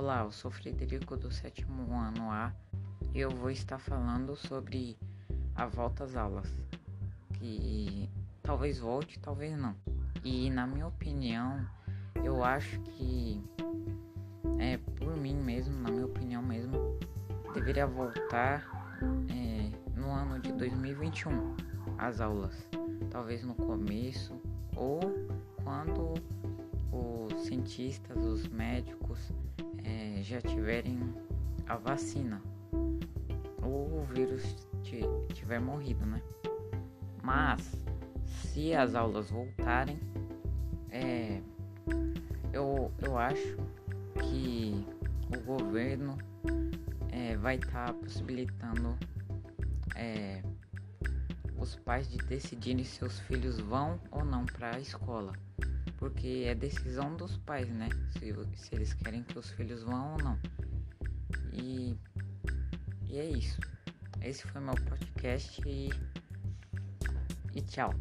Olá, eu sou Frederico do sétimo ano A e eu vou estar falando sobre a volta às aulas, que talvez volte, talvez não. E na minha opinião, eu acho que é por mim mesmo, na minha opinião mesmo, deveria voltar é, no ano de 2021 as aulas, talvez no começo ou cientistas, os médicos é, já tiverem a vacina ou o vírus tiver morrido, né? Mas se as aulas voltarem, é, eu, eu acho que o governo é, vai estar tá possibilitando é, os pais de decidirem se os filhos vão ou não para a escola. Porque é decisão dos pais, né? Se, se eles querem que os filhos vão ou não. E, e é isso. Esse foi meu podcast e, e tchau.